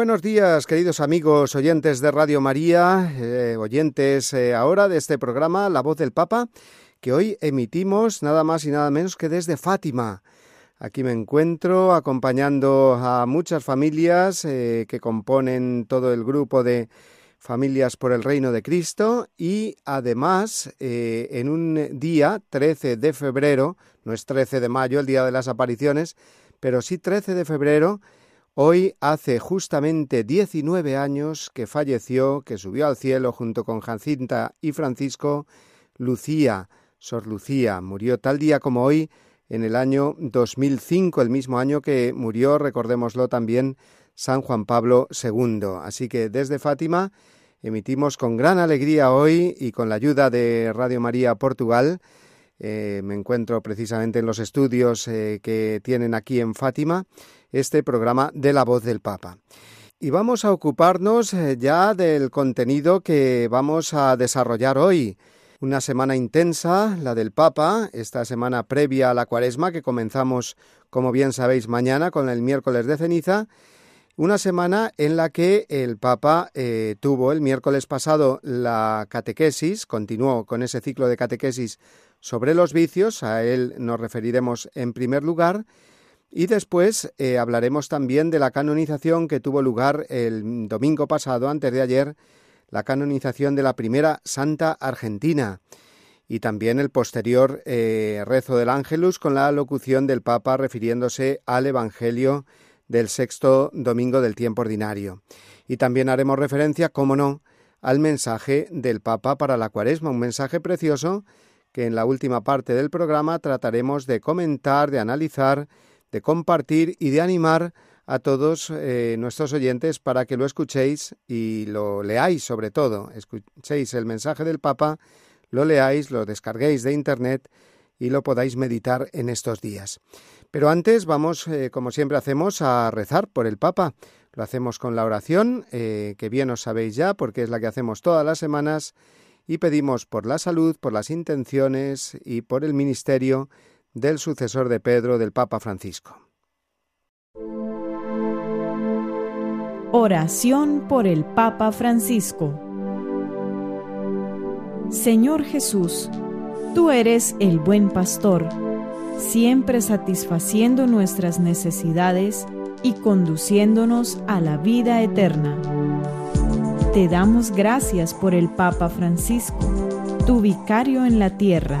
Buenos días, queridos amigos oyentes de Radio María, eh, oyentes eh, ahora de este programa La Voz del Papa, que hoy emitimos nada más y nada menos que desde Fátima. Aquí me encuentro acompañando a muchas familias eh, que componen todo el grupo de Familias por el Reino de Cristo y además en un día 13 de febrero, no es 13 de mayo, el día de las apariciones, pero sí 13 de febrero, Hoy hace justamente 19 años que falleció, que subió al cielo junto con Jacinta y Francisco, Lucía, Sor Lucía. Murió tal día como hoy, en el año 2005, el mismo año que murió, recordémoslo también, San Juan Pablo II. Así que desde Fátima emitimos con gran alegría hoy y con la ayuda de Radio María Portugal. Eh, me encuentro precisamente en los estudios eh, que tienen aquí en Fátima este programa de la voz del Papa. Y vamos a ocuparnos eh, ya del contenido que vamos a desarrollar hoy. Una semana intensa, la del Papa, esta semana previa a la cuaresma que comenzamos, como bien sabéis, mañana con el miércoles de ceniza. Una semana en la que el Papa eh, tuvo el miércoles pasado la catequesis, continuó con ese ciclo de catequesis sobre los vicios, a él nos referiremos en primer lugar, y después eh, hablaremos también de la canonización que tuvo lugar el domingo pasado, antes de ayer, la canonización de la primera Santa Argentina y también el posterior eh, rezo del Ángelus con la locución del Papa refiriéndose al Evangelio del sexto domingo del tiempo ordinario. Y también haremos referencia, como no, al mensaje del Papa para la cuaresma, un mensaje precioso que en la última parte del programa trataremos de comentar, de analizar de compartir y de animar a todos eh, nuestros oyentes para que lo escuchéis y lo leáis sobre todo. Escuchéis el mensaje del Papa, lo leáis, lo descarguéis de Internet y lo podáis meditar en estos días. Pero antes vamos, eh, como siempre hacemos, a rezar por el Papa. Lo hacemos con la oración, eh, que bien os sabéis ya, porque es la que hacemos todas las semanas, y pedimos por la salud, por las intenciones y por el ministerio del sucesor de Pedro, del Papa Francisco. Oración por el Papa Francisco Señor Jesús, tú eres el buen pastor, siempre satisfaciendo nuestras necesidades y conduciéndonos a la vida eterna. Te damos gracias por el Papa Francisco, tu vicario en la tierra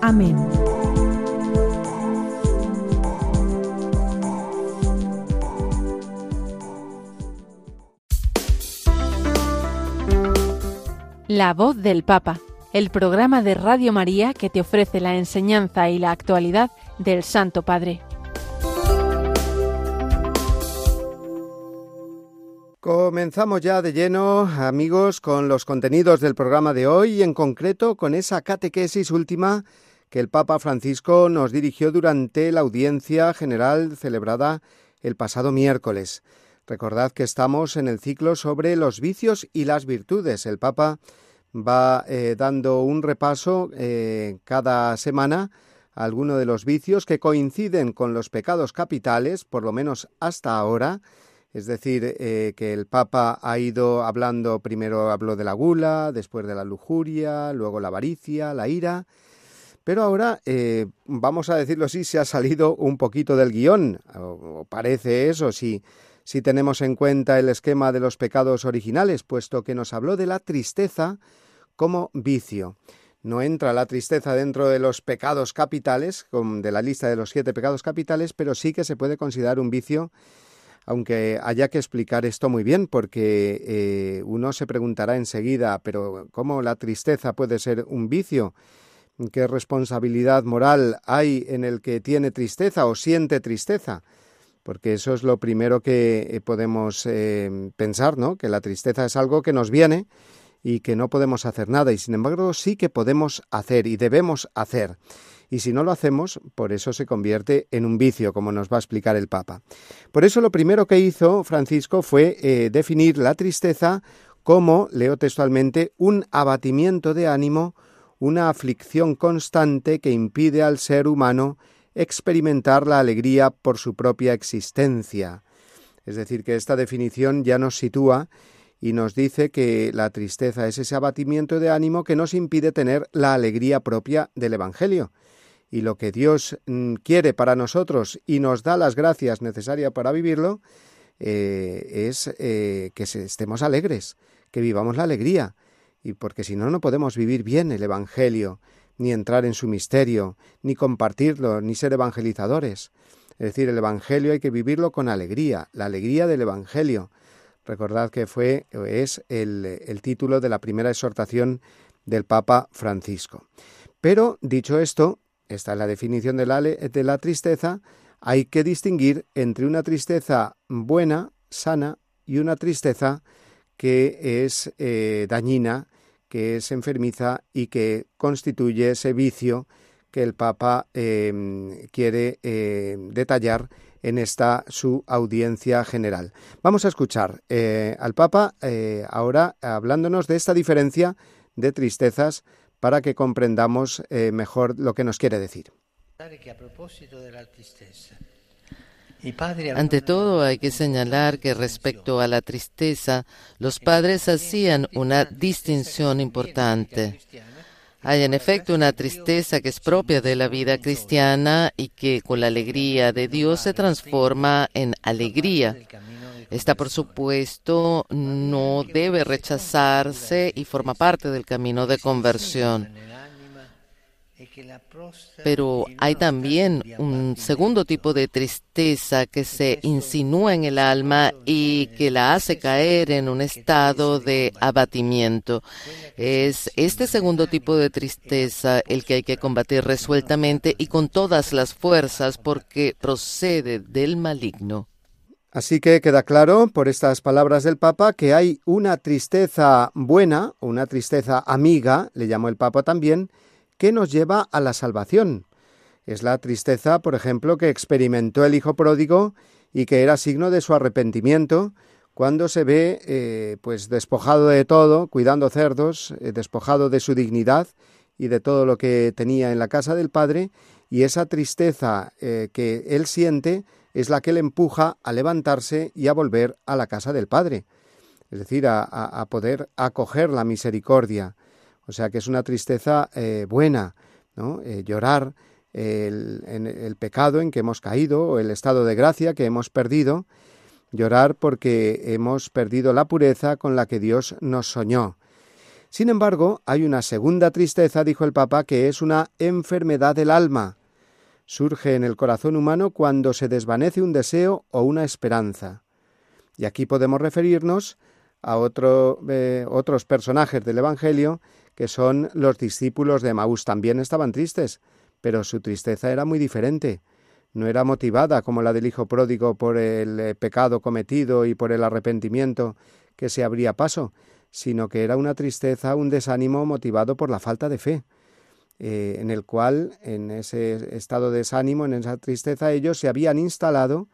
Amén. La voz del Papa, el programa de Radio María que te ofrece la enseñanza y la actualidad del Santo Padre. Comenzamos ya de lleno, amigos, con los contenidos del programa de hoy y en concreto con esa catequesis última que el Papa Francisco nos dirigió durante la audiencia general celebrada el pasado miércoles. Recordad que estamos en el ciclo sobre los vicios y las virtudes. El Papa va eh, dando un repaso eh, cada semana a alguno de los vicios que coinciden con los pecados capitales, por lo menos hasta ahora. Es decir, eh, que el Papa ha ido hablando, primero habló de la gula, después de la lujuria, luego la avaricia, la ira, pero ahora, eh, vamos a decirlo así, se ha salido un poquito del guion, o, parece eso, si, si tenemos en cuenta el esquema de los pecados originales, puesto que nos habló de la tristeza como vicio. No entra la tristeza dentro de los pecados capitales, de la lista de los siete pecados capitales, pero sí que se puede considerar un vicio aunque haya que explicar esto muy bien, porque eh, uno se preguntará enseguida, pero ¿cómo la tristeza puede ser un vicio? ¿Qué responsabilidad moral hay en el que tiene tristeza o siente tristeza? Porque eso es lo primero que eh, podemos eh, pensar, ¿no? Que la tristeza es algo que nos viene y que no podemos hacer nada, y sin embargo sí que podemos hacer y debemos hacer y si no lo hacemos, por eso se convierte en un vicio, como nos va a explicar el Papa. Por eso lo primero que hizo Francisco fue eh, definir la tristeza como, leo textualmente, un abatimiento de ánimo, una aflicción constante que impide al ser humano experimentar la alegría por su propia existencia. Es decir, que esta definición ya nos sitúa y nos dice que la tristeza es ese abatimiento de ánimo que nos impide tener la alegría propia del Evangelio y lo que Dios mm, quiere para nosotros y nos da las gracias necesarias para vivirlo, eh, es eh, que estemos alegres, que vivamos la alegría, y porque si no, no podemos vivir bien el Evangelio, ni entrar en su misterio, ni compartirlo, ni ser evangelizadores. Es decir, el Evangelio hay que vivirlo con alegría, la alegría del Evangelio. Recordad que fue, es el, el título de la primera exhortación del Papa Francisco. Pero, dicho esto, esta es la definición de la, de la tristeza, hay que distinguir entre una tristeza buena, sana, y una tristeza que es eh, dañina, que es enfermiza y que constituye ese vicio que el Papa em, quiere em, detallar en esta su audiencia general. Vamos a escuchar eh, al Papa eh, ahora hablándonos de esta diferencia de tristezas para que comprendamos eh, mejor lo que nos quiere decir. Ante todo, hay que señalar que respecto a la tristeza, los padres hacían una distinción importante. Hay en efecto una tristeza que es propia de la vida cristiana y que con la alegría de Dios se transforma en alegría. Esta, por supuesto, no debe rechazarse y forma parte del camino de conversión. Pero hay también un segundo tipo de tristeza que se insinúa en el alma y que la hace caer en un estado de abatimiento. Es este segundo tipo de tristeza el que hay que combatir resueltamente y con todas las fuerzas porque procede del maligno. Así que queda claro por estas palabras del Papa que hay una tristeza buena, una tristeza amiga, le llamó el Papa también, que nos lleva a la salvación. Es la tristeza, por ejemplo, que experimentó el Hijo pródigo y que era signo de su arrepentimiento cuando se ve eh, pues despojado de todo, cuidando cerdos, eh, despojado de su dignidad y de todo lo que tenía en la casa del Padre, y esa tristeza eh, que él siente es la que le empuja a levantarse y a volver a la casa del Padre, es decir, a, poder acoger la misericordia. O sea que es una tristeza eh, buena, ¿no? Eh, llorar el, el pecado en que hemos caído o el estado de gracia que hemos perdido, llorar porque hemos perdido la pureza con la que Dios nos soñó. Sin embargo, hay una segunda tristeza, dijo el Papa, que es una enfermedad del alma, surge en el corazón humano cuando se desvanece un deseo o una esperanza. Y aquí podemos referirnos a eh, otros personajes del Evangelio que son los discípulos de Maús. También estaban tristes, pero su tristeza era muy diferente. No era motivada como la del hijo pródigo por el eh, pecado cometido y por el arrepentimiento que se abría paso, sino que era una tristeza, un desánimo motivado por la falta de fe. Eh, en el cual, en ese estado de desánimo, en esa tristeza, ellos se habían instalado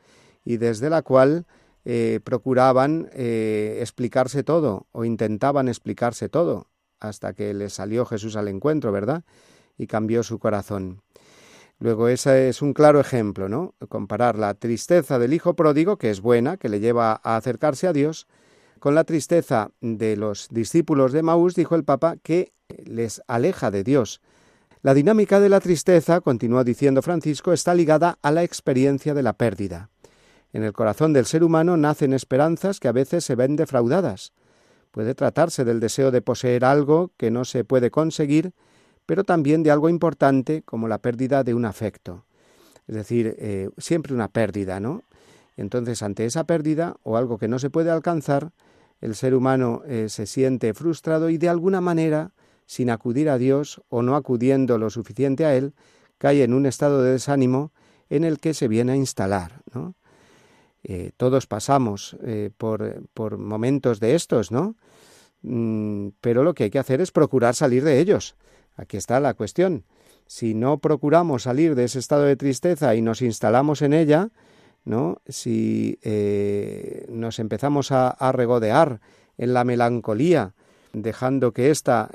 y desde la cual eh, procuraban explicarse todo o intentaban explicarse todo hasta que les salió Jesús al encuentro, ¿verdad? Y cambió su corazón. Luego, ese es un claro ejemplo, ¿no? Comparar la tristeza del hijo pródigo, que es buena, que le lleva a acercarse a Dios, con la tristeza de los discípulos de Maús, dijo el Papa, que les aleja de Dios. La dinámica de la tristeza, continuó diciendo Francisco, está ligada a la experiencia de la pérdida. En el corazón del ser humano nacen esperanzas que a veces se ven defraudadas. Puede tratarse del deseo de poseer algo que no se puede conseguir, pero también de algo importante como la pérdida de un afecto. Es decir, eh, siempre una pérdida, ¿no? Entonces, ante esa pérdida o algo que no se puede alcanzar, el ser humano eh, se siente frustrado y de alguna manera, sin acudir a Dios o no acudiendo lo suficiente a Él, cae en un estado de desánimo en el que se viene a instalar, ¿no? Eh, todos pasamos eh, por, por, momentos de estos, ¿no? Mm, pero lo que hay que hacer es procurar salir de ellos. Aquí está la cuestión. Si no procuramos salir de ese estado de tristeza y nos instalamos en ella, ¿no? Si eh, nos empezamos a, regodear en la melancolía, dejando que ésta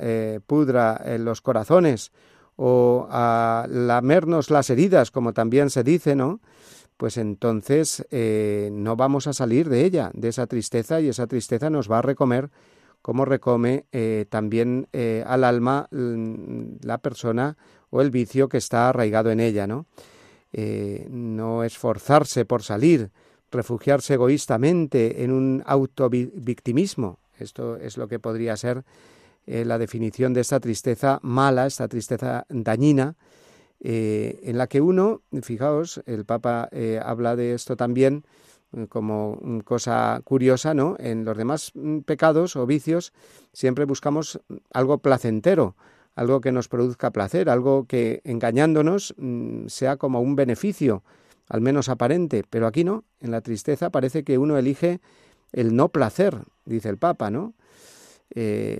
pudra en los corazones o a lamernos las heridas, como también se dice, ¿no? Pues entonces eh, no vamos a salir de ella, de esa tristeza, y esa tristeza nos va a recomer como recome eh, también eh, al alma mm, la persona o el vicio que está arraigado en ella, ¿no? no esforzarse por salir, refugiarse egoístamente en un autovictimismo. Esto es lo que podría ser la definición de esta tristeza mala, esta tristeza dañina, eh, en la que uno, fijaos, el Papa eh, habla de esto también eh, como cosa curiosa, ¿no? En los demás mm, pecados o vicios siempre buscamos algo placentero, algo que nos produzca placer, algo que engañándonos mm, sea como un beneficio, al menos aparente, pero aquí no, en la tristeza parece que uno elige el no placer, dice el Papa, ¿no?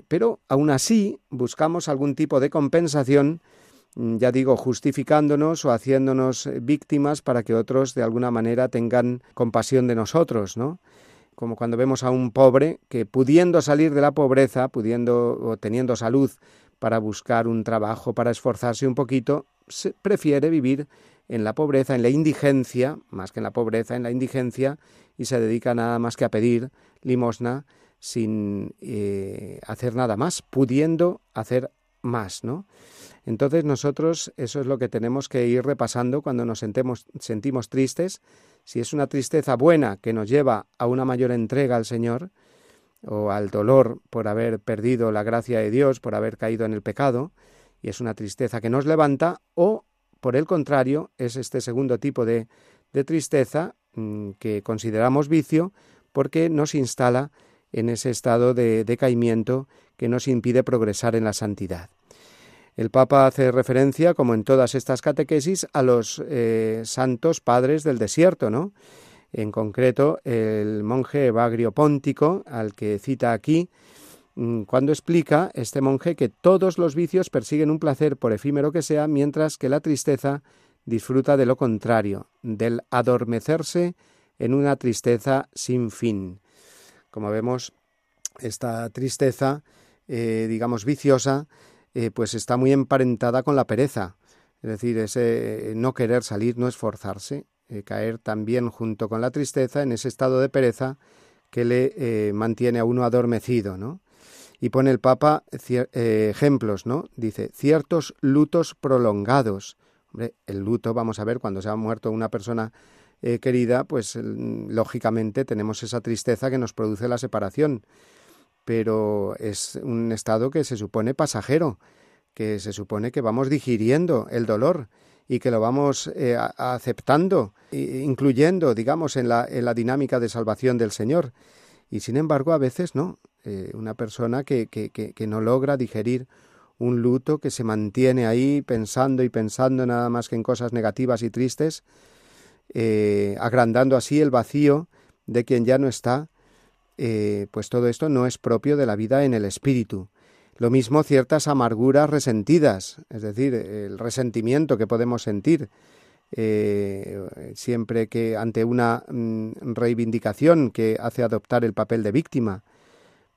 pero aún así buscamos algún tipo de compensación Mm, ya digo, justificándonos o haciéndonos eh, víctimas para que otros de alguna manera tengan compasión de nosotros, ¿no? Como cuando vemos a un pobre que pudiendo salir de la pobreza, pudiendo o teniendo salud para buscar un trabajo, para esforzarse un poquito, prefiere vivir en la pobreza, en la indigencia, más que en la pobreza, en la indigencia, y se dedica nada más que a pedir limosna sin eh, hacer nada más, pudiendo hacer más, ¿no? Entonces nosotros eso es lo que tenemos que ir repasando cuando nos sentimos tristes. Si es una tristeza buena que nos lleva a una mayor entrega al Señor o al dolor por haber perdido la gracia de Dios, por haber caído en el pecado, y es una tristeza que nos levanta, o por el contrario, es este segundo tipo de, de tristeza mm, que consideramos vicio porque nos instala en ese estado de decaimiento que nos impide progresar en la santidad. El Papa hace referencia, como en todas estas catequesis, a los eh, santos padres del desierto, ¿no? En concreto, el monje Evagrio Póntico, al que cita aquí, mm, cuando explica este monje que todos los vicios persiguen un placer por efímero que sea, mientras que la tristeza disfruta de lo contrario, del adormecerse en una tristeza sin fin. Como vemos, esta tristeza, eh, digamos, viciosa, eh, pues está muy emparentada con la pereza, es decir, ese no querer salir, no esforzarse, eh, caer también junto con la tristeza en ese estado de pereza que le eh, mantiene a uno adormecido, ¿no? Y pone el Papa ejemplos, ¿no? Dice, ciertos lutos prolongados. Hombre, el luto, vamos a ver, cuando se ha muerto una persona querida, pues lógicamente tenemos esa tristeza que nos produce la separación pero es un estado que se supone pasajero, que se supone que vamos digiriendo el dolor y que lo vamos eh, aceptando, incluyendo, digamos, en la, en la, dinámica de salvación del Señor. Y sin embargo, a veces no. Eh, una persona que, que, que, no logra digerir un luto, que se mantiene ahí pensando y pensando nada más que en cosas negativas y tristes, eh, agrandando así el vacío de quien ya no está, eh, pues todo esto no es propio de la vida en el espíritu. Lo mismo ciertas amarguras resentidas, es decir, el resentimiento que podemos sentir eh, siempre que ante una mm, reivindicación que hace adoptar el papel de víctima,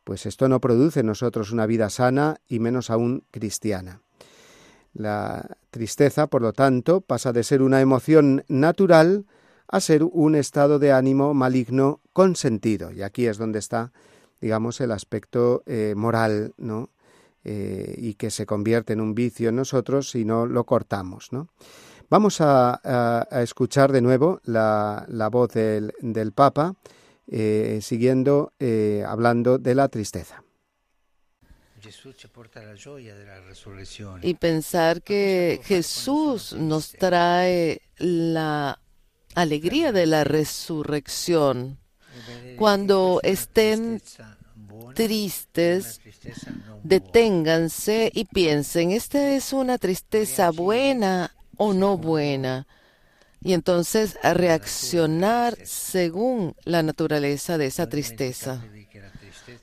pues esto no produce en nosotros una vida sana y menos aún cristiana. La tristeza, por lo tanto, pasa de ser una emoción natural a ser un estado de ánimo maligno consentido. Y aquí es donde está, digamos, el aspecto eh, moral, ¿no? Eh, y que se convierte en un vicio en nosotros si no lo cortamos, ¿no? Vamos a, escuchar de nuevo la, voz del, Papa, eh, siguiendo hablando de la tristeza. Y pensar que Jesús nos trae la alegría de la resurrección. Cuando estén tristes, deténganse y piensen, ¿esta es una tristeza buena o no buena? Y entonces reaccionar según la naturaleza de esa tristeza.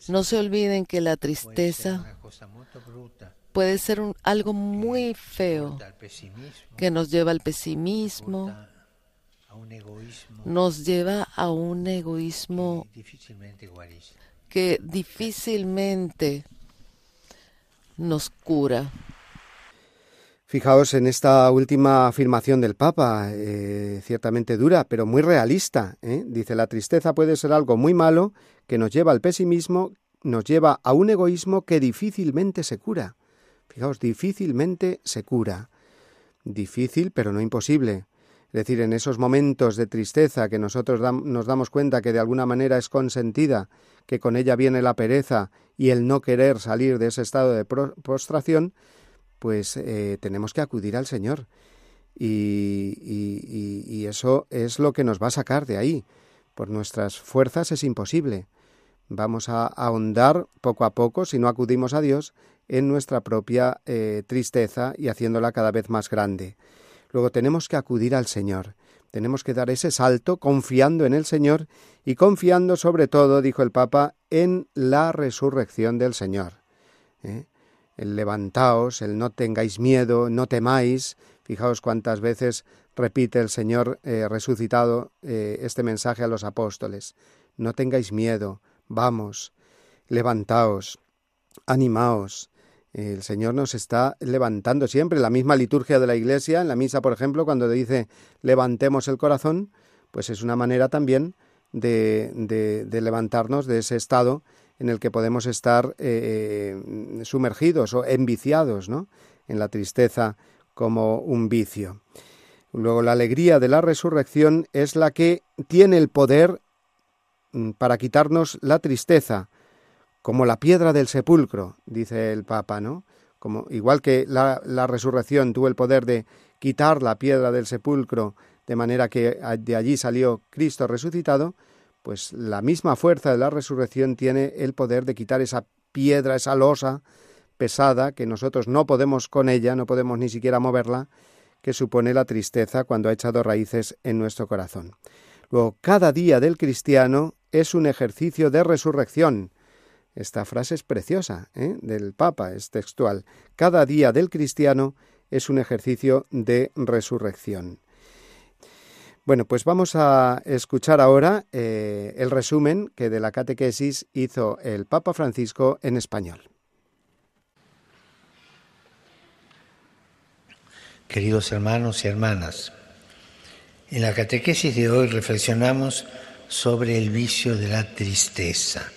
No se olviden que la tristeza puede ser algo muy feo que nos lleva al pesimismo, nos lleva a un egoísmo que difícilmente nos cura. Fijaos en esta última afirmación del Papa, eh, ciertamente dura, pero muy realista. ¿eh? Dice, la tristeza puede ser algo muy malo que nos lleva al pesimismo, nos lleva a un egoísmo que difícilmente se cura. Fijaos, difícilmente se cura. Difícil, pero no imposible. Es decir, en esos momentos de tristeza que nosotros nos damos cuenta que de alguna manera es consentida, que con ella viene la pereza y el no querer salir de ese estado de prostración, pues eh, tenemos que acudir al Señor. Y, eso es lo que nos va a sacar de ahí. Por nuestras fuerzas es imposible. Vamos a ahondar poco a poco, si no acudimos a Dios, en nuestra propia eh, tristeza y haciéndola cada vez más grande. Luego tenemos que acudir al Señor. Tenemos que dar ese salto confiando en el Señor y confiando sobre todo, dijo el Papa, en la resurrección del Señor. ¿eh? El levantaos, el no tengáis miedo, no temáis. Fijaos cuántas veces repite el Señor eh, resucitado eh, este mensaje a los apóstoles. No tengáis miedo, vamos, levantaos, animaos, el Señor nos está levantando siempre. La misma liturgia de la Iglesia, en la misa, por ejemplo, cuando dice levantemos el corazón, pues es una manera también de, de, levantarnos de ese estado en el que podemos estar eh, eh, sumergidos o enviciados, ¿no? En la tristeza como un vicio. Luego, la alegría de la resurrección es la que tiene el poder mm, para quitarnos la tristeza, como la piedra del sepulcro, dice el Papa, ¿no? Como, igual que la, la resurrección tuvo el poder de quitar la piedra del sepulcro de manera que de allí salió Cristo resucitado, pues la misma fuerza de la resurrección tiene el poder de quitar esa piedra, esa losa pesada que nosotros no podemos con ella, no podemos ni siquiera moverla, que supone la tristeza cuando ha echado raíces en nuestro corazón. Luego, cada día del cristiano es un ejercicio de resurrección, esta frase es preciosa ¿eh? del Papa, es textual. Cada día del cristiano es un ejercicio de resurrección. Bueno, pues vamos a escuchar ahora eh, el resumen que de la catequesis hizo el Papa Francisco en español. Queridos hermanos y hermanas, en la catequesis de hoy reflexionamos sobre el vicio de la tristeza.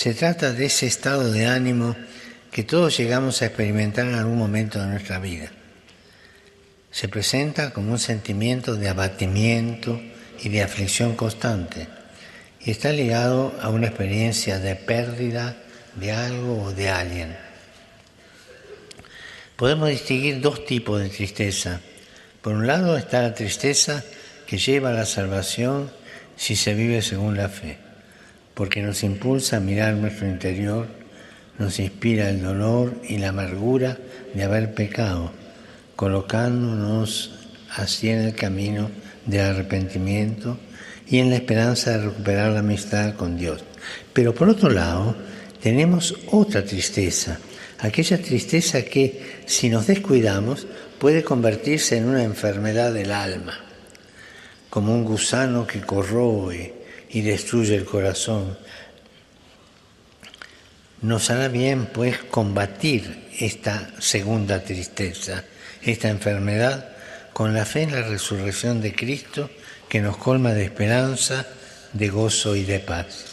Se trata de ese estado de ánimo que todos llegamos a experimentar en algún momento de nuestra vida. Se presenta como un sentimiento de abatimiento y de aflicción constante y está ligado a una experiencia de pérdida de algo o de alguien. Podemos distinguir dos tipos de tristeza. Por un lado está la tristeza que lleva a la salvación si se vive según la fe porque nos impulsa a mirar nuestro interior, nos inspira el dolor y la amargura de haber pecado, colocándonos así en el camino del arrepentimiento y en la esperanza de recuperar la amistad con Dios. Pero por otro lado, tenemos otra tristeza, aquella tristeza que, si nos descuidamos, puede convertirse en una enfermedad del alma, como un gusano que corroe, y destruye el corazón. Nos hará bien, pues, combatir esta segunda tristeza, esta enfermedad, con la fe en la resurrección de Cristo que nos colma de esperanza, de gozo y de paz.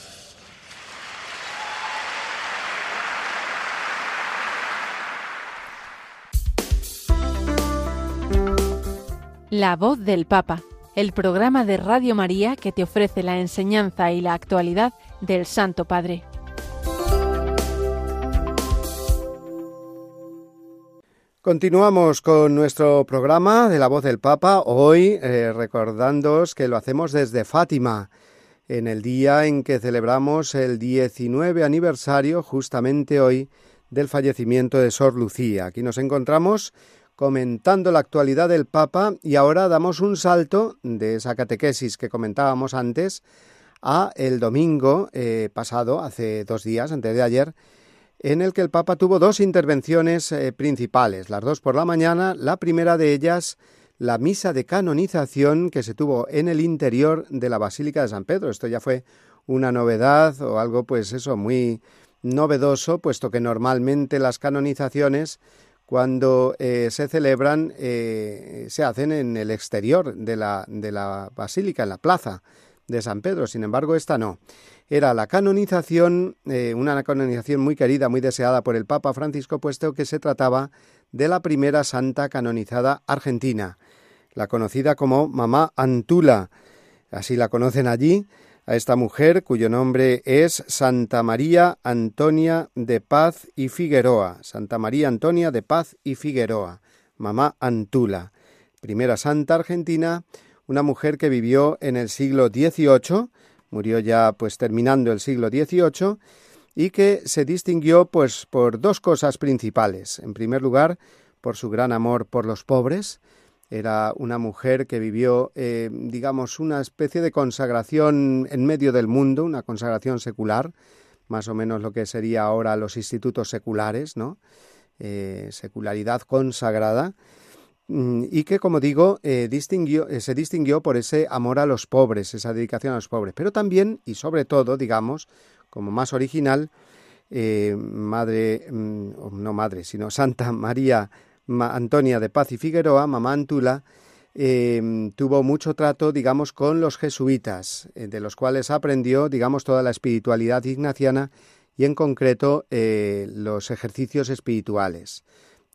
La voz del Papa, el programa de Radio María que te ofrece la enseñanza y la actualidad del Santo Padre. Continuamos con nuestro programa de la voz del Papa, hoy eh, recordándoos que lo hacemos desde Fátima, en el día en que celebramos el 19 aniversario, justamente hoy, del fallecimiento de Sor Lucía. Aquí nos encontramos comentando la actualidad del Papa y ahora damos un salto de esa catequesis que comentábamos antes a el domingo eh, pasado, hace dos días, antes de ayer, en el que el Papa tuvo dos intervenciones eh, principales, las dos por la mañana, la primera de ellas la misa de canonización que se tuvo en el interior de la Basílica de San Pedro. Esto ya fue una novedad o algo pues eso muy novedoso, puesto que normalmente las canonizaciones cuando eh, se celebran eh, se hacen en el exterior de la, de la basílica, en la plaza de San Pedro. Sin embargo, esta no era la canonización, eh, una canonización muy querida, muy deseada por el Papa Francisco, puesto que se trataba de la primera santa canonizada argentina, la conocida como Mamá Antula. Así la conocen allí, a esta mujer cuyo nombre es Santa María Antonia de Paz y Figueroa. Santa María Antonia de Paz y Figueroa, Mamá Antula, primera santa argentina, una mujer que vivió en el siglo XVIII, murió ya pues terminando el siglo XVIII y que se distinguió pues por dos cosas principales. En primer lugar, por su gran amor por los pobres. Era una mujer que vivió, eh, digamos, una especie de consagración en medio del mundo, una consagración secular, más o menos lo que sería ahora los institutos seculares, ¿no? Eh, secularidad consagrada Mm, y que, como digo, eh, distinguió, se distinguió por ese amor a los pobres, esa dedicación a los pobres, pero también y sobre todo, digamos, como más original, madre, mm, no madre, sino Santa María Antonia de Paz y Figueroa, mamá Antula, tuvo mucho trato, digamos, con los jesuitas, de los cuales aprendió, digamos, toda la espiritualidad ignaciana y en concreto los ejercicios espirituales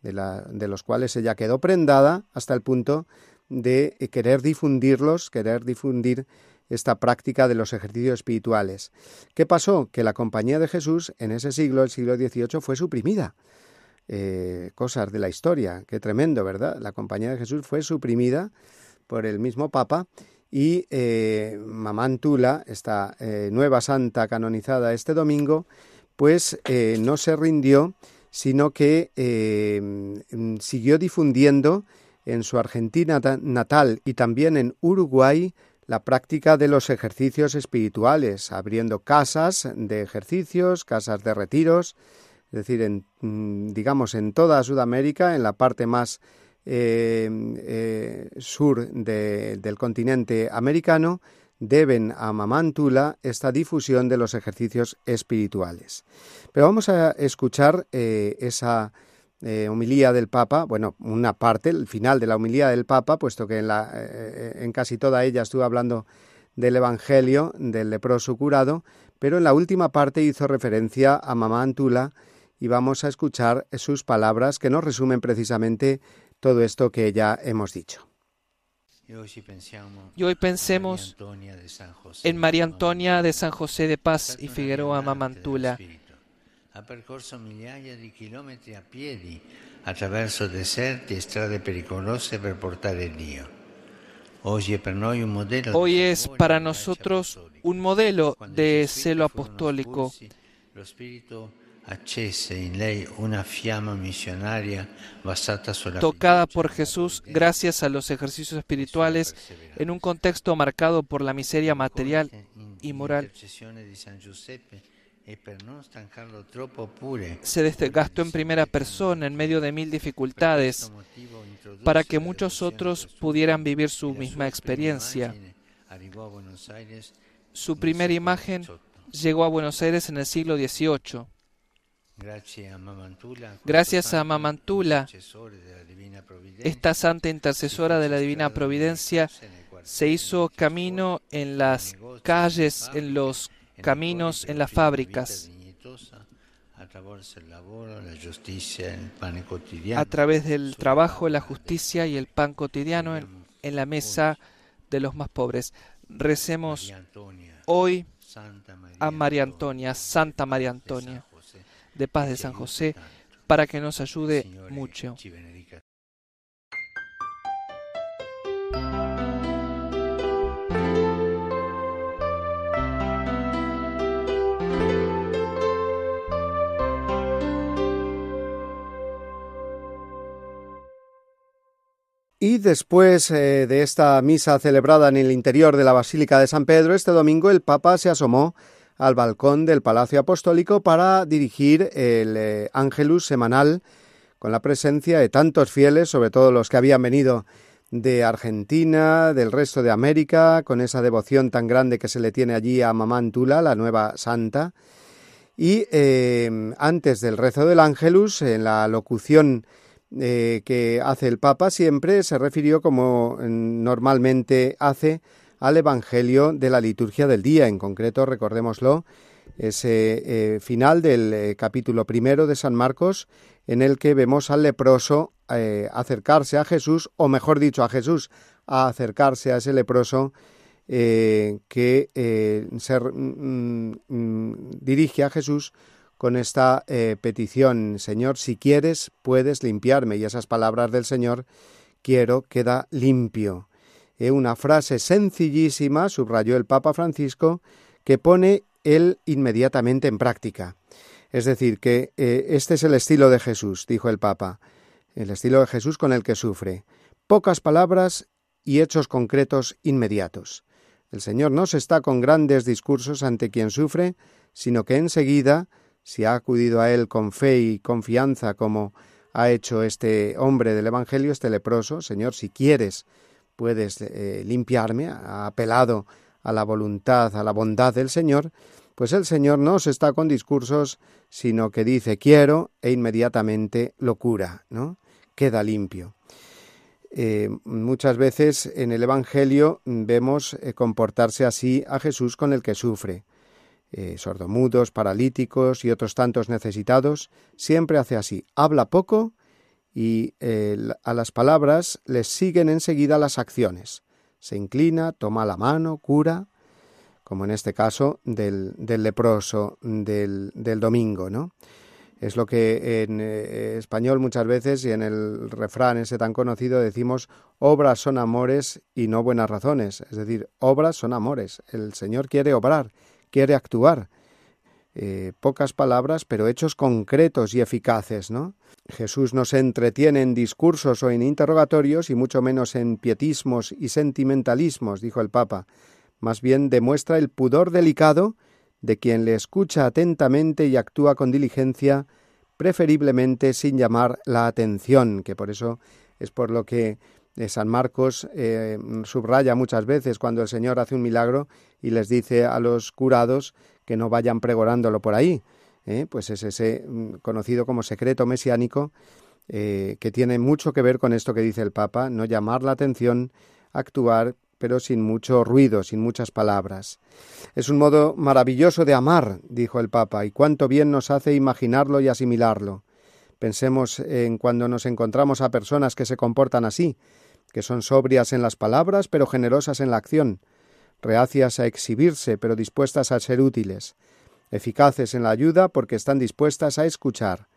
de, los cuales ella quedó prendada hasta el punto de querer difundirlos, querer difundir esta práctica de los ejercicios espirituales. ¿Qué pasó? Que la compañía de Jesús en ese siglo, el siglo XVIII, fue suprimida. Eh, cosas de la historia, qué tremendo, ¿verdad? La compañía de Jesús fue suprimida por el mismo Papa y eh, Mamantula, esta eh, nueva santa canonizada este domingo, pues eh, no se rindió sino que siguió difundiendo en su Argentina natal y también en Uruguay la práctica de los ejercicios espirituales, abriendo casas de ejercicios, casas de retiros, es decir, en, mm, digamos en toda Sudamérica, en la parte más eh, eh, sur del continente americano, deben a Mamántula esta difusión de los ejercicios espirituales. Pero vamos a escuchar eh, esa eh, humilía del Papa, bueno, una parte, el final de la humilía del Papa, puesto que en, la, en casi toda ella estuvo hablando del Evangelio, del leproso curado, pero en la última parte hizo referencia a Mamá Antula y vamos a escuchar sus palabras que nos resumen precisamente todo esto que ya hemos dicho. Y hoy pensemos en María Antonia de San José de Paz y Figueroa Mamantula. Ha percorso migliaia di chilometri a piedi attraverso deserti e strade pericolose per portare Dio. Hoy es para nosotros un modelo de celo apostólico tocada por Jesús gracias a los ejercicios espirituales en un contexto marcado por la miseria material y moral. Se desgastó en primera persona en medio de mil dificultades para que muchos otros pudieran vivir su misma experiencia. Su primera imagen llegó a Buenos Aires en el siglo XVIII Gracias a Mamantula, esta santa intercesora de la Divina Providencia, se hizo camino en las calles, en los caminos, en las fábricas, a través del trabajo, la justicia y el pan cotidiano en, en la mesa de los más pobres. Recemos hoy a María Antonia, Santa María Antonia, de paz de San José, para que nos ayude mucho. Y después eh, de esta misa celebrada en el interior de la Basílica de San Pedro, este domingo el Papa se asomó al balcón del Palacio Apostólico para dirigir el eh, Ángelus semanal con la presencia de tantos fieles, sobre todo los que habían venido de Argentina, del resto de América, con esa devoción tan grande que se le tiene allí a Mamá Antula, la nueva santa. Y eh, antes del rezo del Ángelus, en la locución eh, que hace el Papa siempre se refirió como mm, normalmente hace al Evangelio de la liturgia del día. En concreto, recordémoslo, ese eh, final del eh, capítulo primero de San Marcos, en el que vemos al leproso acercarse a Jesús, o mejor dicho, a Jesús a acercarse a ese leproso que se mm, mm, dirige a Jesús con esta eh, petición, Señor, si quieres, puedes limpiarme. Y esas palabras del Señor, quiero, queda limpio. Eh, una frase sencillísima, subrayó el Papa Francisco, que pone él inmediatamente en práctica. Es decir, que eh, este es el estilo de Jesús, dijo el Papa, el estilo de Jesús con el que sufre. Pocas palabras y hechos concretos inmediatos. El Señor no se está con grandes discursos ante quien sufre, sino que enseguida si ha acudido a él con fe y confianza como ha hecho este hombre del Evangelio, este leproso, Señor, si quieres, puedes eh, limpiarme, ha apelado a la voluntad, a la bondad del Señor, pues el Señor no se está con discursos, sino que dice quiero e inmediatamente lo cura, ¿no? Queda limpio. Eh, muchas veces en el Evangelio vemos eh, comportarse así a Jesús con el que sufre. Sordomudos, paralíticos y otros tantos necesitados, siempre hace así, habla poco y eh, a las palabras les siguen enseguida las acciones. Se inclina, toma la mano, cura, como en este caso del, leproso del, domingo, ¿no? Es lo que en eh, español muchas veces y en el refrán ese tan conocido decimos obras son amores y no buenas razones. Es decir, obras son amores. El Señor quiere obrar quiere actuar. Eh, pocas palabras, pero hechos concretos y eficaces, ¿no? Jesús no se entretiene en discursos o en interrogatorios y mucho menos en pietismos y sentimentalismos, dijo el Papa. Más bien demuestra el pudor delicado de quien le escucha atentamente y actúa con diligencia, preferiblemente sin llamar la atención, que por eso es por lo que San Marcos eh, subraya muchas veces cuando el Señor hace un milagro y les dice a los curados que no vayan pregorándolo por ahí. ¿eh? Pues es ese mm, conocido como secreto mesiánico eh, que tiene mucho que ver con esto que dice el Papa, no llamar la atención, actuar, pero sin mucho ruido, sin muchas palabras. Es un modo maravilloso de amar, dijo el Papa, y cuánto bien nos hace imaginarlo y asimilarlo. Pensemos en cuando nos encontramos a personas que se comportan así, que son sobrias en las palabras pero generosas en la acción, reacias a exhibirse pero dispuestas a ser útiles, eficaces en la ayuda porque están dispuestas a escuchar,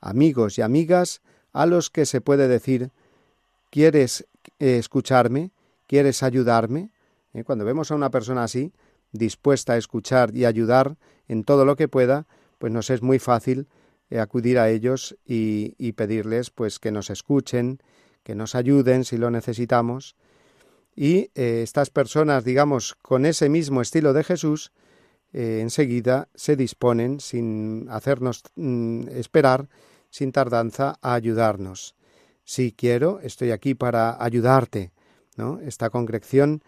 amigos y amigas a los que se puede decir ¿Quieres escucharme? ¿Quieres ayudarme? Eh, cuando vemos a una persona así, dispuesta a escuchar y ayudar en todo lo que pueda, pues nos es muy fácil eh, acudir a ellos y, y, pedirles pues que nos escuchen, que nos ayuden si lo necesitamos. Y eh, estas personas, digamos, con ese mismo estilo de Jesús, eh, enseguida se disponen, sin hacernos mm, esperar, sin tardanza, a ayudarnos. Si quiero, estoy aquí para ayudarte. ¿no? Esta concreción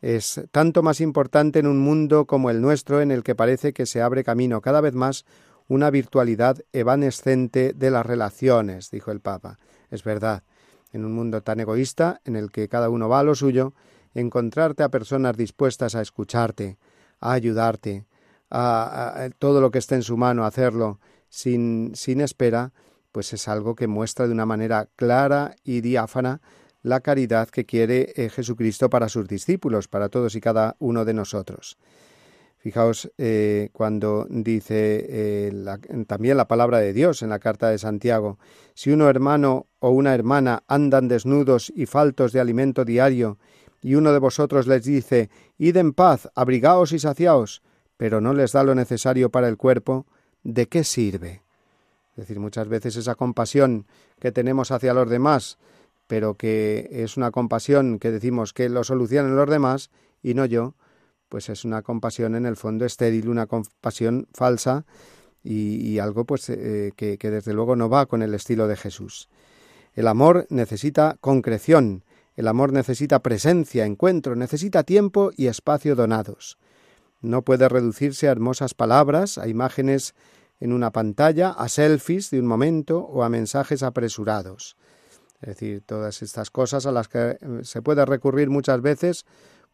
es tanto más importante en un mundo como el nuestro, en el que parece que se abre camino cada vez más una virtualidad evanescente de las relaciones, dijo el Papa. Es verdad, en un mundo tan egoísta, en el que cada uno va a lo suyo, encontrarte a personas dispuestas a escucharte, a ayudarte, a, todo lo que esté en su mano, hacerlo sin, sin espera, pues es algo que muestra de una manera clara y diáfana la caridad que quiere eh, Jesucristo para sus discípulos, para todos y cada uno de nosotros. Fijaos eh, cuando dice eh, también la palabra de Dios en la carta de Santiago, si uno hermano o una hermana andan desnudos y faltos de alimento diario, y uno de vosotros les dice, id en paz, abrigaos y saciaos, pero no les da lo necesario para el cuerpo, ¿de qué sirve? Es decir, muchas veces esa compasión que tenemos hacia los demás, pero que es una compasión que decimos que lo solucionan los demás y no yo, pues es una compasión en el fondo estéril, una compasión falsa y, algo pues eh, que, que desde luego no va con el estilo de Jesús. El amor necesita concreción, el amor necesita presencia, encuentro, necesita tiempo y espacio donados. No puede reducirse a hermosas palabras, a imágenes en una pantalla, a selfies de un momento o a mensajes apresurados. Es decir, todas estas cosas a las que eh, se puede recurrir muchas veces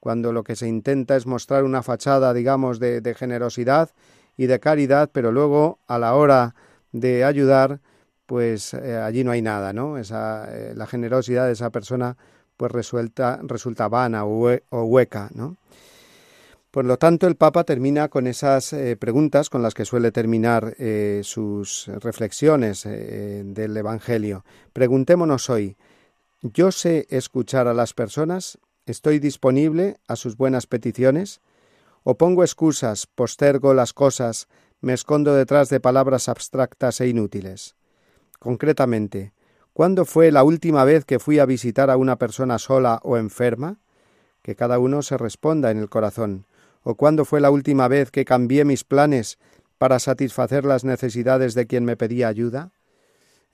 cuando lo que se intenta es mostrar una fachada, digamos, de, generosidad y de caridad, pero luego a la hora de ayudar, pues eh, allí no hay nada, ¿no? Esa, eh, la generosidad de esa persona pues resulta, resulta vana o, hueca, ¿no? Por lo tanto, el Papa termina con esas eh, preguntas con las que suele terminar sus reflexiones del Evangelio. Preguntémonos hoy, ¿yo sé escuchar a las personas? ¿Estoy disponible a sus buenas peticiones? ¿O pongo excusas, postergo las cosas, me escondo detrás de palabras abstractas e inútiles? Concretamente, ¿cuándo fue la última vez que fui a visitar a una persona sola o enferma? Que cada uno se responda en el corazón. ¿O cuándo fue la última vez que cambié mis planes para satisfacer las necesidades de quien me pedía ayuda?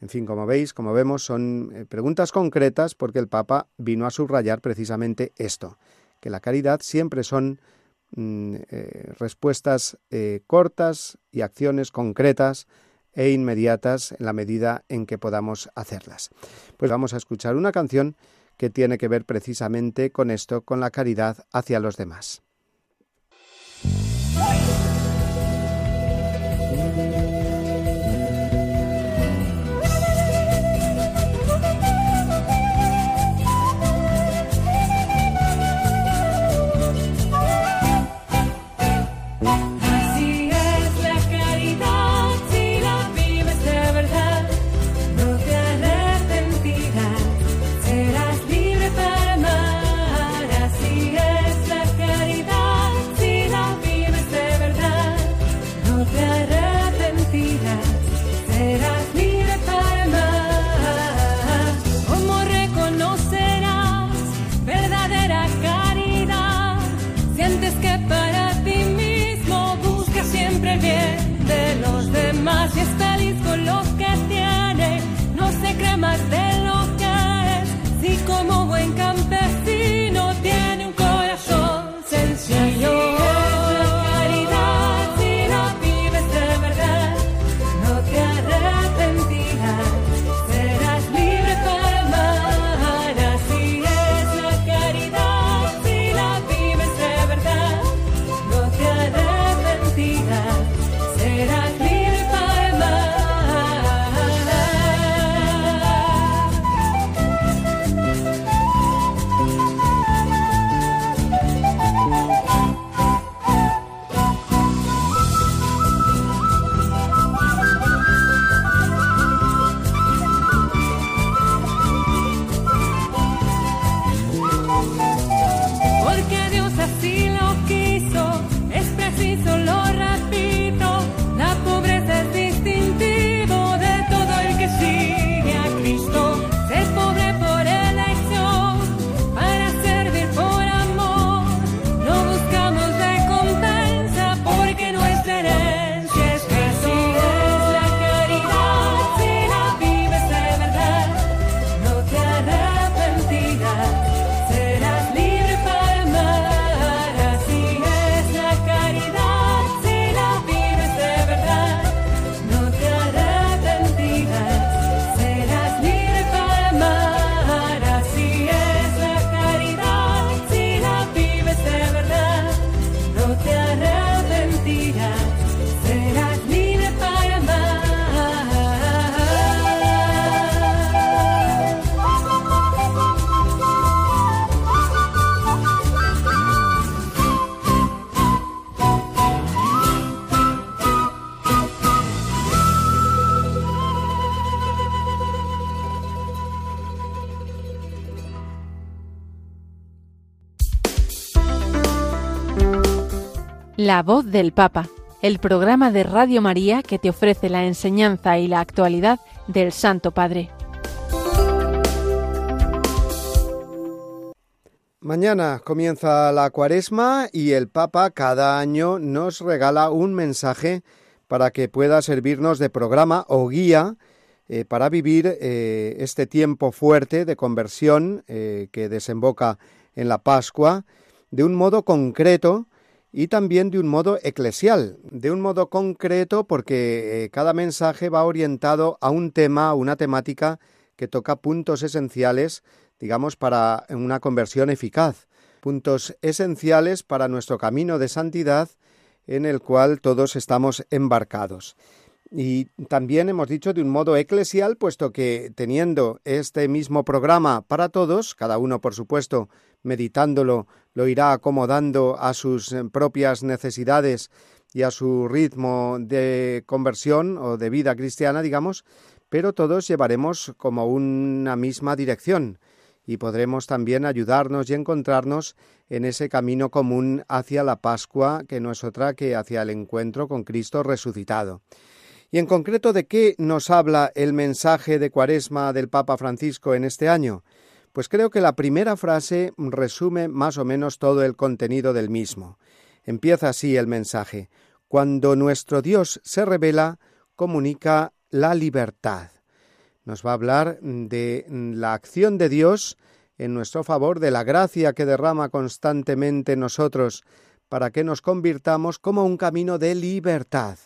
En fin, como veis, como vemos, son eh, preguntas concretas porque el Papa vino a subrayar precisamente esto, que la caridad siempre son mm, eh, respuestas eh, cortas y acciones concretas e inmediatas en la medida en que podamos hacerlas. Pues vamos a escuchar una canción que tiene que ver precisamente con esto, con la caridad hacia los demás. La voz del Papa, el programa de Radio María que te ofrece la enseñanza y la actualidad del Santo Padre. Mañana comienza la cuaresma y el Papa cada año nos regala un mensaje para que pueda servirnos de programa o guía eh, para vivir eh, este tiempo fuerte de conversión eh, que desemboca en la Pascua de un modo concreto y también de un modo eclesial, de un modo concreto porque eh, cada mensaje va orientado a un tema, a una temática que toca puntos esenciales, digamos, para una conversión eficaz, puntos esenciales para nuestro camino de santidad en el cual todos estamos embarcados. Y también hemos dicho de un modo eclesial, puesto que teniendo este mismo programa para todos, cada uno por supuesto meditándolo, lo irá acomodando a sus eh, propias necesidades y a su ritmo de conversión o de vida cristiana, digamos, pero todos llevaremos como una misma dirección y podremos también ayudarnos y encontrarnos en ese camino común hacia la Pascua, que no es otra que hacia el encuentro con Cristo resucitado. Y en concreto, ¿de qué nos habla el mensaje de Cuaresma del Papa Francisco en este año? Pues creo que la primera frase resume más o menos todo el contenido del mismo. Empieza así el mensaje. Cuando nuestro Dios se revela, comunica la libertad. Nos va a hablar de la acción de Dios en nuestro favor, de la gracia que derrama constantemente en nosotros para que nos convirtamos como un camino de libertad.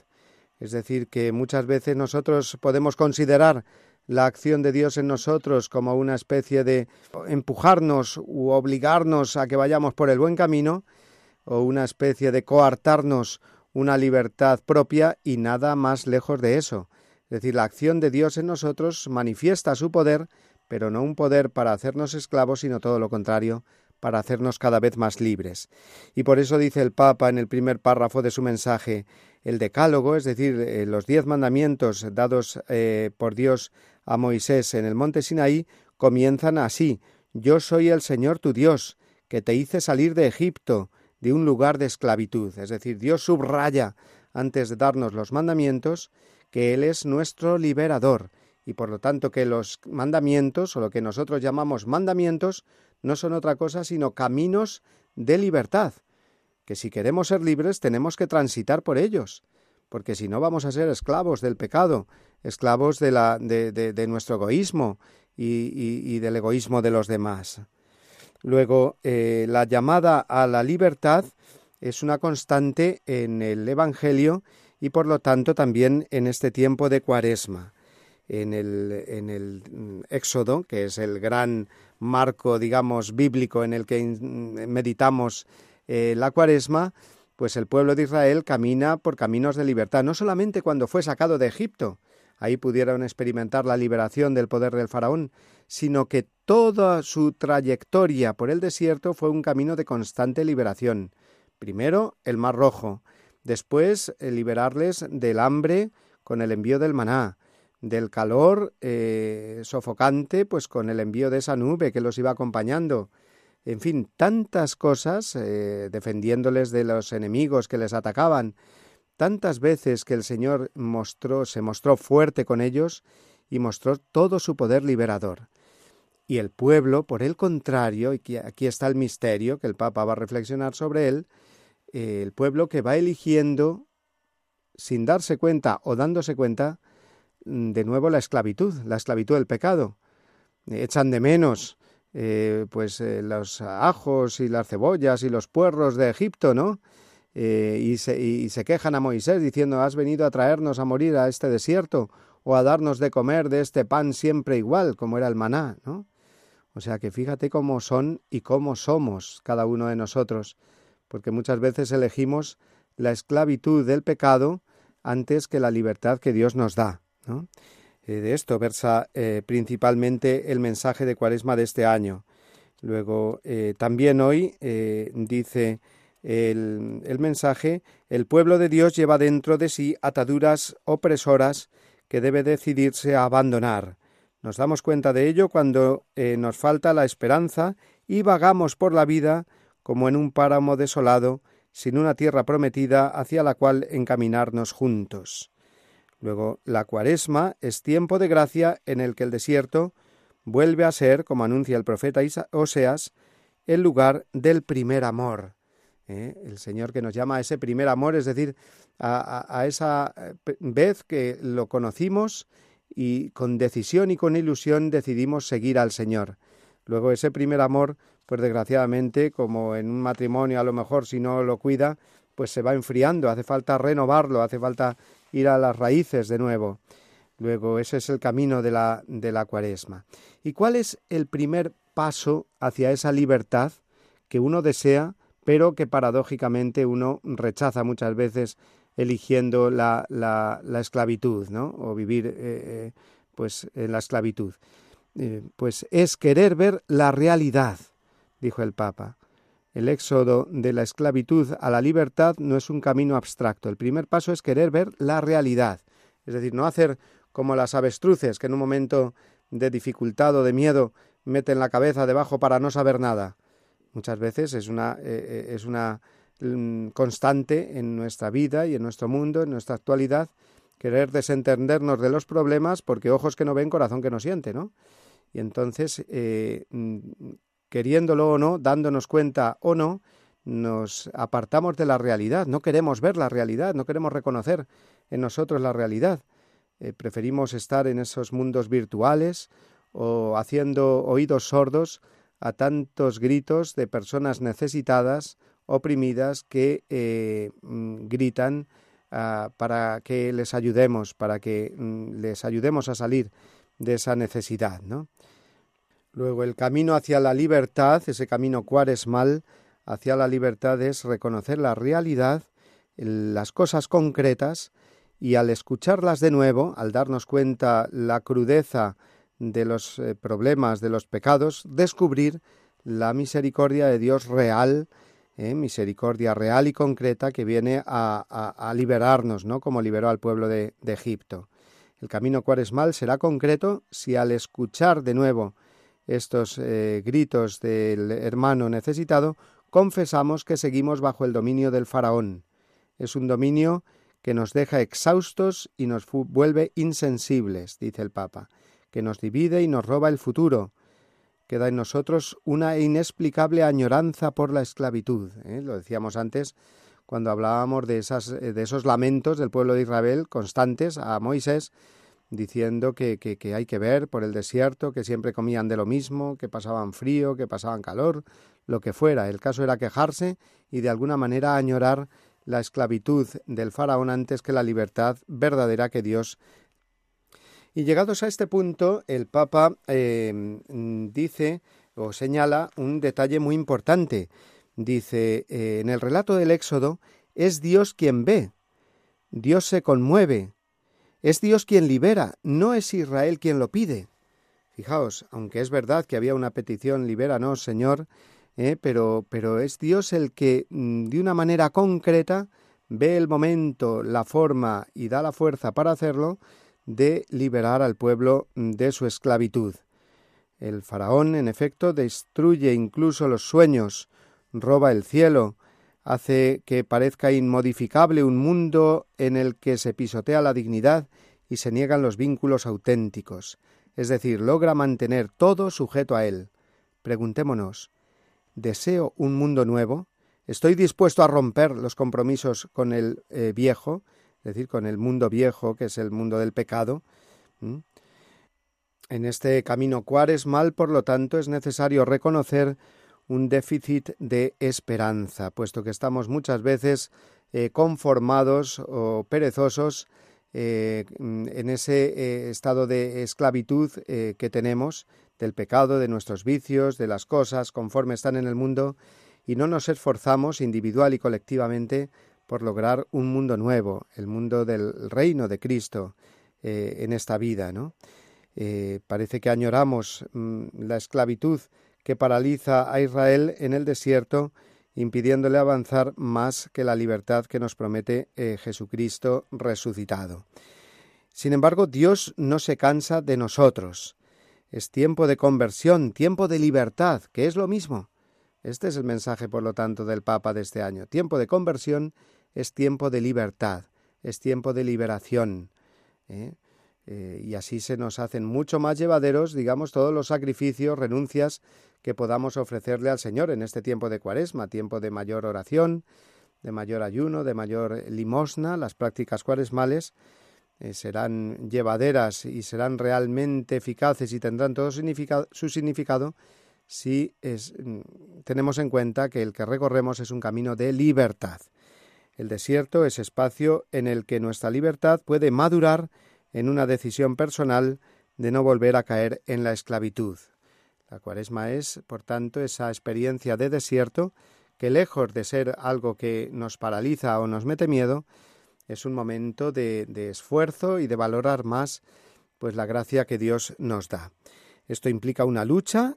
Es decir, que muchas veces nosotros podemos considerar la acción de Dios en nosotros como una especie de empujarnos u obligarnos a que vayamos por el buen camino, o una especie de coartarnos una libertad propia y nada más lejos de eso. Es decir, la acción de Dios en nosotros manifiesta su poder, pero no un poder para hacernos esclavos, sino todo lo contrario, para hacernos cada vez más libres. Y por eso dice el Papa en el primer párrafo de su mensaje, el decálogo, es decir, eh, los diez mandamientos dados eh, por Dios a Moisés en el monte Sinaí, comienzan así. Yo soy el Señor tu Dios, que te hice salir de Egipto, de un lugar de esclavitud. Es decir, Dios subraya, antes de darnos los mandamientos, que Él es nuestro liberador, y por lo tanto que los mandamientos, o lo que nosotros llamamos mandamientos, no son otra cosa sino caminos de libertad, que si queremos ser libres tenemos que transitar por ellos, porque si no vamos a ser esclavos del pecado, esclavos de, la, de, de, nuestro egoísmo y, y, del egoísmo de los demás. Luego, eh, la llamada a la libertad es una constante en el Evangelio y por lo tanto también en este tiempo de Cuaresma. En el, en el Éxodo, que es el gran marco, digamos, bíblico en el que meditamos eh, la Cuaresma, pues el pueblo de Israel camina por caminos de libertad, no solamente cuando fue sacado de Egipto, ahí pudieron experimentar la liberación del poder del faraón, sino que toda su trayectoria por el desierto fue un camino de constante liberación. Primero el Mar Rojo, después el liberarles del hambre con el envío del maná, del calor eh, sofocante, pues con el envío de esa nube que los iba acompañando, en fin, tantas cosas, eh, defendiéndoles de los enemigos que les atacaban, tantas veces que el Señor mostró, se mostró fuerte con ellos y mostró todo su poder liberador. Y el pueblo, por el contrario, y aquí está el misterio que el Papa va a reflexionar sobre él, eh, el pueblo que va eligiendo, sin darse cuenta o dándose cuenta, mm, de nuevo la esclavitud, la esclavitud del pecado. Echan de menos eh, pues eh, los ajos y las cebollas y los puerros de Egipto, ¿no? Eh, y, se, y se quejan a Moisés diciendo, has venido a traernos a morir a este desierto o a darnos de comer de este pan siempre igual, como era el maná, ¿no? O sea que fíjate cómo son y cómo somos cada uno de nosotros, porque muchas veces elegimos la esclavitud del pecado antes que la libertad que Dios nos da, ¿no? Eh, de esto versa eh, principalmente el mensaje de Cuaresma de este año. Luego, eh, también hoy dice el, el, mensaje, el pueblo de Dios lleva dentro de sí ataduras opresoras que debe decidirse a abandonar. Nos damos cuenta de ello cuando nos falta la esperanza y vagamos por la vida como en un páramo desolado, sin una tierra prometida hacia la cual encaminarnos juntos. Luego, la cuaresma es tiempo de gracia en el que el desierto vuelve a ser, como anuncia el profeta Oseas, el lugar del primer amor. ¿eh? El Señor que nos llama a ese primer amor, es decir, a, esa eh, vez que lo conocimos y con decisión y con ilusión decidimos seguir al Señor. Luego ese primer amor, pues desgraciadamente, como en un matrimonio a lo mejor si no lo cuida, pues se va enfriando, hace falta renovarlo, hace falta ir a las raíces de nuevo. Luego ese es el camino de la, de la cuaresma. ¿Y cuál es el primer paso hacia esa libertad que uno desea, pero que paradójicamente uno rechaza muchas veces eligiendo la, la, esclavitud, ¿no? O vivir eh, eh, pues en la esclavitud. Eh, pues es querer ver la realidad, dijo el Papa. El éxodo de la esclavitud a la libertad no es un camino abstracto. El primer paso es querer ver la realidad. Es decir, no hacer como las avestruces que en un momento de dificultad o de miedo meten la cabeza debajo para no saber nada. Muchas veces es una, es una Mm, constante en nuestra vida y en nuestro mundo, en nuestra actualidad, querer desentendernos de los problemas porque ojos que no ven, corazón que no siente, ¿no? Y entonces, eh, mm, queriéndolo o no, dándonos cuenta o no, nos apartamos de la realidad, no queremos ver la realidad, no queremos reconocer en nosotros la realidad. Eh, preferimos estar en esos mundos virtuales o haciendo oídos sordos a tantos gritos de personas necesitadas oprimidas que eh, mm, gritan ah, para que les ayudemos, para que mm, les ayudemos a salir de esa necesidad, ¿no? Luego el camino hacia la libertad, ese camino cuaresmal hacia la libertad es reconocer la realidad, las cosas concretas y al escucharlas de nuevo, al darnos cuenta la crudeza de los eh, problemas, de los pecados, descubrir la misericordia de Dios real ¿eh? misericordia real y concreta que viene a, liberarnos, ¿no? como liberó al pueblo de, Egipto. El camino cuaresmal será concreto si al escuchar de nuevo estos eh, gritos del hermano necesitado, confesamos que seguimos bajo el dominio del faraón. Es un dominio que nos deja exhaustos y nos vuelve insensibles, dice el Papa, que nos divide y nos roba el futuro, queda en nosotros una inexplicable añoranza por la esclavitud. ¿eh? Lo decíamos antes cuando hablábamos de, esas, de esos lamentos del pueblo de Israel constantes a Moisés, diciendo que, que, hay que ver por el desierto, que siempre comían de lo mismo, que pasaban frío, que pasaban calor, lo que fuera. El caso era quejarse y de alguna manera añorar la esclavitud del faraón antes que la libertad verdadera que Dios y llegados a este punto, el Papa em, dice o señala un detalle muy importante. Dice, eh, en el relato del Éxodo, es Dios quien ve, Dios se conmueve, es Dios quien libera, no es Israel quien lo pide. Fijaos, aunque es verdad que había una petición, libéranos, Señor, eh, pero, pero es Dios el que, mm, de una manera concreta, ve el momento, la forma y da la fuerza para hacerlo, de liberar al pueblo de su esclavitud. El faraón, en efecto, destruye incluso los sueños, roba el cielo, hace que parezca inmodificable un mundo en el que se pisotea la dignidad y se niegan los vínculos auténticos, es decir, logra mantener todo sujeto a él. Preguntémonos, ¿deseo un mundo nuevo? ¿Estoy dispuesto a romper los compromisos con el eh, viejo? es decir, con el mundo viejo, que es el mundo del pecado. En este camino cuaresmal, por lo tanto, es necesario reconocer un déficit de esperanza, puesto que estamos muchas veces eh, conformados o perezosos eh, en ese eh, estado de esclavitud que tenemos, del pecado, de nuestros vicios, de las cosas conforme están en el mundo, y no nos esforzamos individual y colectivamente por lograr un mundo nuevo, el mundo del reino de Cristo en esta vida, ¿no? Parece que añoramos mm, la esclavitud que paraliza a Israel en el desierto, impidiéndole avanzar más que la libertad que nos promete eh, Jesucristo resucitado. Sin embargo, Dios no se cansa de nosotros. Es tiempo de conversión, tiempo de libertad, que es lo mismo. Este es el mensaje, por lo tanto, del Papa de este año. Tiempo de conversión es tiempo de libertad, es tiempo de liberación. ¿eh? Eh, y así se nos hacen mucho más llevaderos, digamos, todos los sacrificios, renuncias que podamos ofrecerle al Señor en este tiempo de cuaresma, tiempo de mayor oración, de mayor ayuno, de mayor limosna, las prácticas cuaresmales eh, serán llevaderas y serán realmente eficaces y tendrán todo su significado si mm, tenemos en cuenta que el que recorremos es un camino de libertad. El desierto es espacio en el que nuestra libertad puede madurar en una decisión personal de no volver a caer en la esclavitud. La cuaresma es, por tanto, esa experiencia de desierto que lejos de ser algo que nos paraliza o nos mete miedo, es un momento de, esfuerzo y de valorar más pues la gracia que Dios nos da. Esto implica una lucha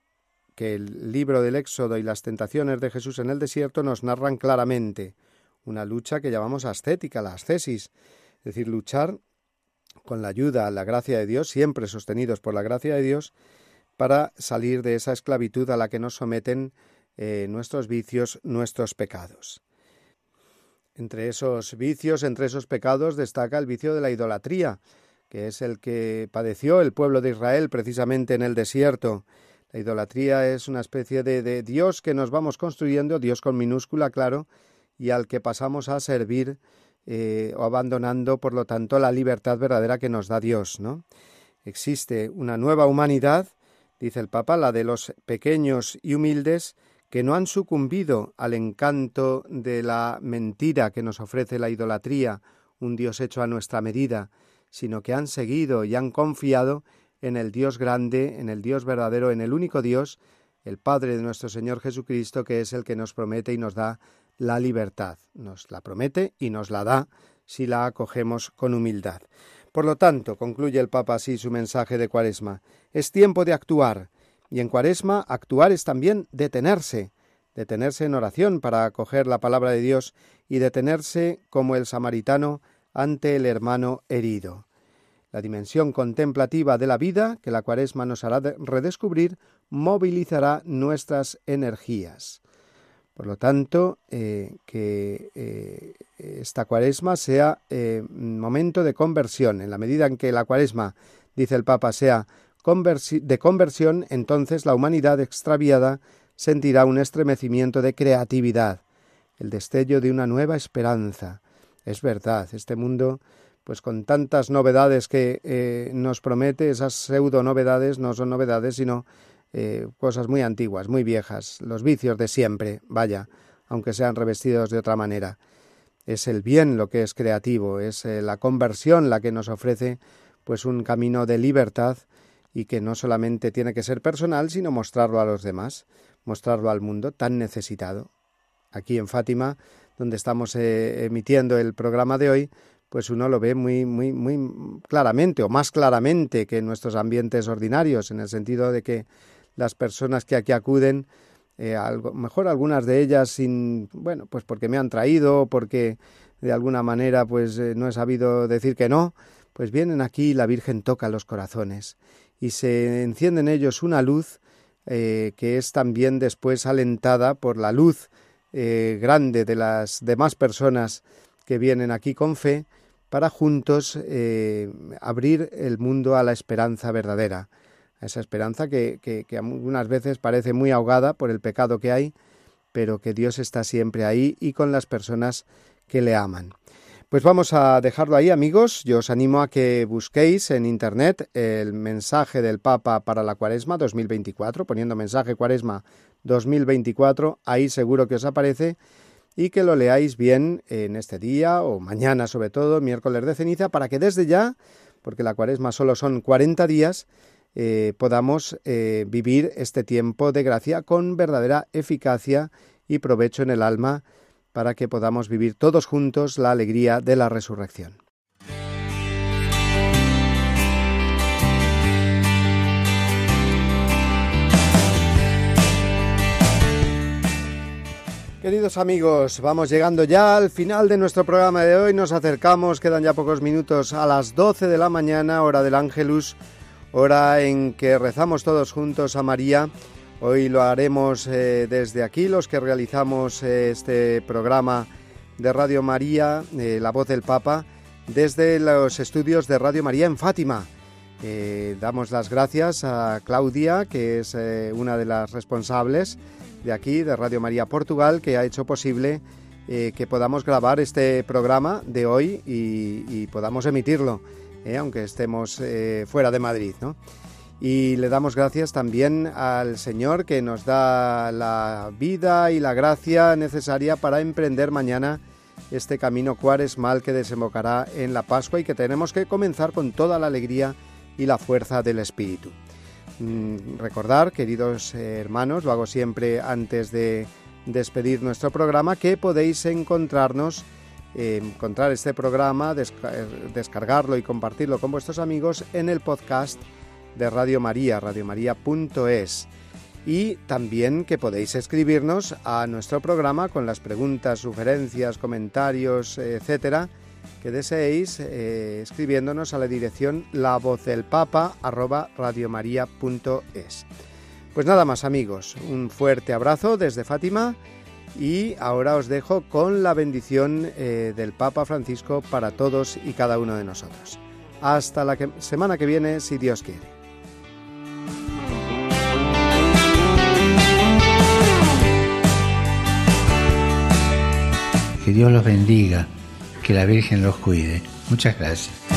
que el libro del Éxodo y las tentaciones de Jesús en el desierto nos narran claramente, una lucha que llamamos ascética, la ascesis, es decir, luchar con la ayuda, la gracia de Dios, siempre sostenidos por la gracia de Dios, para salir de esa esclavitud a la que nos someten eh, nuestros vicios, nuestros pecados. Entre esos vicios, entre esos pecados, destaca el vicio de la idolatría, que es el que padeció el pueblo de Israel precisamente en el desierto, la idolatría es una especie de, Dios que nos vamos construyendo, Dios con minúscula, claro, y al que pasamos a servir eh, o abandonando, por lo tanto, la libertad verdadera que nos da Dios, ¿no? Existe una nueva humanidad, dice el Papa, la de los pequeños y humildes, que no han sucumbido al encanto de la mentira que nos ofrece la idolatría, un Dios hecho a nuestra medida, sino que han seguido y han confiado en el Dios grande, en el Dios verdadero, en el único Dios, el Padre de nuestro Señor Jesucristo, que es el que nos promete y nos da la libertad. Nos la promete y nos la da si la acogemos con humildad. Por lo tanto, concluye el Papa así su mensaje de Cuaresma, es tiempo de actuar, y en Cuaresma actuar es también detenerse, detenerse en oración para acoger la palabra de Dios y detenerse como el samaritano ante el hermano herido. La dimensión contemplativa de la vida, que la cuaresma nos hará redescubrir, movilizará nuestras energías. Por lo tanto, eh, que eh, esta cuaresma sea eh, momento de conversión. En la medida en que la cuaresma, dice el Papa, sea de conversión, entonces la humanidad extraviada sentirá un estremecimiento de creatividad, el destello de una nueva esperanza. Es verdad, este mundo pues con tantas novedades que eh, nos promete, esas pseudo novedades no son novedades, sino eh, cosas muy antiguas, muy viejas, los vicios de siempre, vaya, aunque sean revestidos de otra manera. Es el bien lo que es creativo, es eh, la conversión la que nos ofrece pues un camino de libertad y que no solamente tiene que ser personal, sino mostrarlo a los demás, mostrarlo al mundo tan necesitado. Aquí en Fátima, donde estamos emitiendo el programa de hoy, pues uno lo ve muy, muy, muy claramente o más claramente que en nuestros ambientes ordinarios, en el sentido de que las personas que aquí acuden, eh, algo, mejor algunas de ellas sin, bueno, pues porque me han traído, porque de alguna manera pues eh, no he sabido decir que no, pues vienen aquí y la Virgen toca los corazones y se enciende en ellos una luz eh, que es también después alentada por la luz grande de las demás personas que vienen aquí con fe para juntos abrir el mundo a la esperanza verdadera, esa esperanza que, algunas veces parece muy ahogada por el pecado que hay, pero que Dios está siempre ahí y con las personas que le aman. Pues vamos a dejarlo ahí, amigos. Yo os animo a que busquéis en Internet el mensaje del Papa para la Cuaresma 2024, poniendo mensaje Cuaresma 2024, ahí seguro que os aparece y que lo leáis bien en este día o mañana sobre todo, miércoles de ceniza, para que desde ya, porque la cuaresma solo son 40 días, eh, podamos eh, vivir este tiempo de gracia con verdadera eficacia y provecho en el alma para que podamos vivir todos juntos la alegría de la resurrección. Queridos amigos, vamos llegando ya al final de nuestro programa de hoy. Nos acercamos, quedan ya pocos minutos a las 12 de la mañana, hora del Ángelus, hora en que rezamos todos juntos a María. Hoy lo haremos eh, desde aquí, los que realizamos eh, este programa de Radio María, eh, La Voz del Papa, desde los estudios de Radio María en Fátima. damos las gracias a Claudia, que es una de las responsables de aquí, de Radio María Portugal, que ha hecho posible que podamos grabar este programa de hoy y, y podamos emitirlo, aunque estemos fuera de Madrid. ¿no? Y le damos gracias también al Señor que nos da la vida y la gracia necesaria para emprender mañana este camino cuaresmal que desembocará en la Pascua y que tenemos que comenzar con toda la alegría y la fuerza del Espíritu. Mm, recordar, queridos hermanos, lo hago siempre antes de despedir nuestro programa, que podéis encontrarnos, eh, encontrar este programa, descargarlo y compartirlo con vuestros amigos en el podcast de Radio María, radiomaria.es. Y también que podéis escribirnos a nuestro programa con las preguntas, sugerencias, comentarios, etcétera, que deseéis eh, escribiéndonos a la dirección la voz del papa Pues nada más amigos, un fuerte abrazo desde Fátima y ahora os dejo con la bendición eh, del Papa Francisco para todos y cada uno de nosotros. Hasta la semana que viene, si Dios quiere. Que Dios los bendiga, que la Virgen los cuide. Muchas gracias.